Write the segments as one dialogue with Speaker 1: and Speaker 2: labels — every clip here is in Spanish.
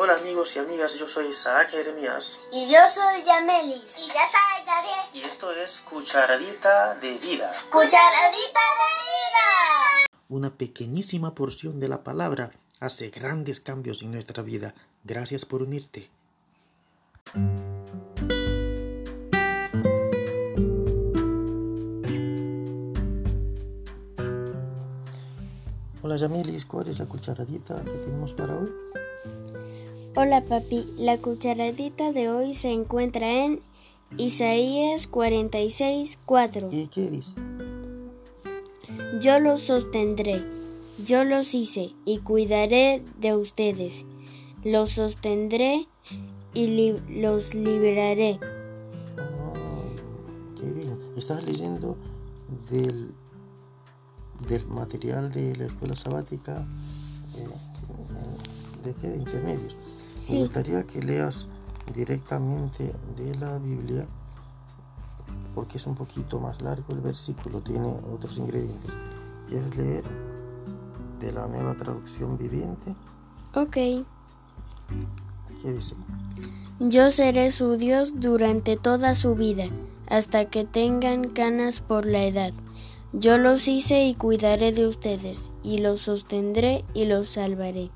Speaker 1: Hola amigos y amigas, yo soy Isaac Jeremías
Speaker 2: Y yo soy Yamelis.
Speaker 3: Y yo soy Gabriel.
Speaker 1: y esto es Cucharadita de Vida,
Speaker 3: Cucharadita de vida.
Speaker 1: una pequeñísima porción de la palabra hace grandes cambios en nuestra vida. Gracias por unirte. Hola Yamilis, ¿cuál es la cucharadita que tenemos para hoy?
Speaker 2: Hola papi, la cucharadita de hoy se encuentra en Isaías 46, 4.
Speaker 1: ¿Y qué dice?
Speaker 2: Yo los sostendré, yo los hice y cuidaré de ustedes. Los sostendré y li- los libraré.
Speaker 1: Oh, qué bien. Estás leyendo del, del material de la escuela sabática eh, de qué? De intermedios.
Speaker 2: Sí.
Speaker 1: Me gustaría que leas directamente de la Biblia porque es un poquito más largo el versículo, tiene otros ingredientes. ¿Quieres leer de la nueva traducción viviente?
Speaker 2: Ok.
Speaker 1: ¿Qué dice?
Speaker 2: Yo seré su Dios durante toda su vida, hasta que tengan canas por la edad. Yo los hice y cuidaré de ustedes, y los sostendré y los salvaré.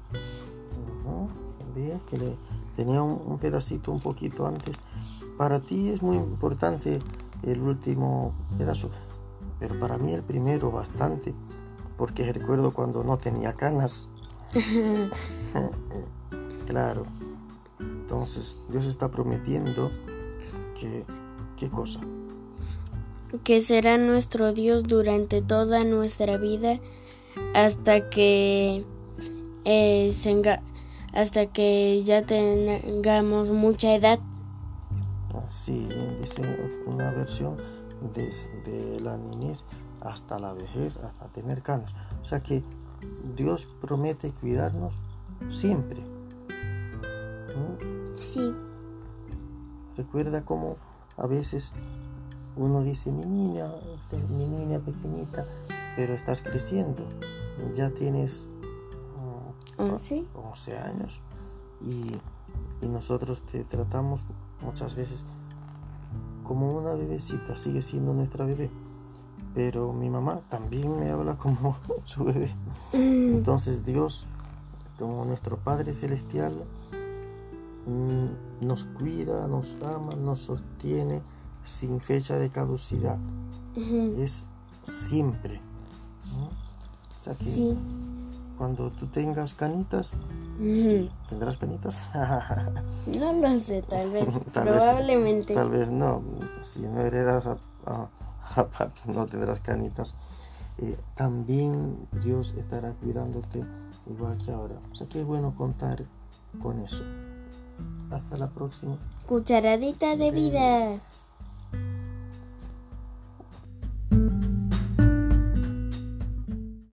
Speaker 1: Ujú, ¿Ves que le tenía un, un pedacito un poquito antes? Para ti es muy importante el último pedazo, pero para mí el primero bastante, porque recuerdo cuando no tenía canas. claro. Entonces Dios está prometiendo que... ¿Qué cosa?
Speaker 2: que será nuestro Dios durante toda nuestra vida hasta que eh, senga- hasta que ya tengamos mucha edad.
Speaker 1: Así dice una versión desde la niñez hasta la vejez, hasta tener canas. O sea que Dios promete cuidarnos siempre. ¿Mm?
Speaker 2: Sí,
Speaker 1: Recuerda cómo a veces uno dice, mi niña, mi niña pequeñita, pero estás creciendo. Ya tienes
Speaker 2: 11.
Speaker 1: 11 años y, y nosotros te tratamos muchas veces como una bebecita, sigue siendo nuestra bebé. Pero mi mamá también me habla como su bebé. Entonces Dios, como nuestro Padre Celestial, mm, nos cuida, nos ama, nos sostiene sin fecha de caducidad. Es siempre. ¿no? O sea que
Speaker 2: Sí.
Speaker 1: Cuando tú tengas canitas. ¿Tendrás canitas?
Speaker 2: No lo sé, tal vez.
Speaker 1: Tal vez-
Speaker 2: Probablemente.
Speaker 1: Tal vez no. Si no heredas a, a- a papi, no tendrás canitas. Eh, también Dios estará cuidándote igual que ahora. O sea que es bueno contar con eso. Hasta la próxima.
Speaker 2: Cucharadita de vida.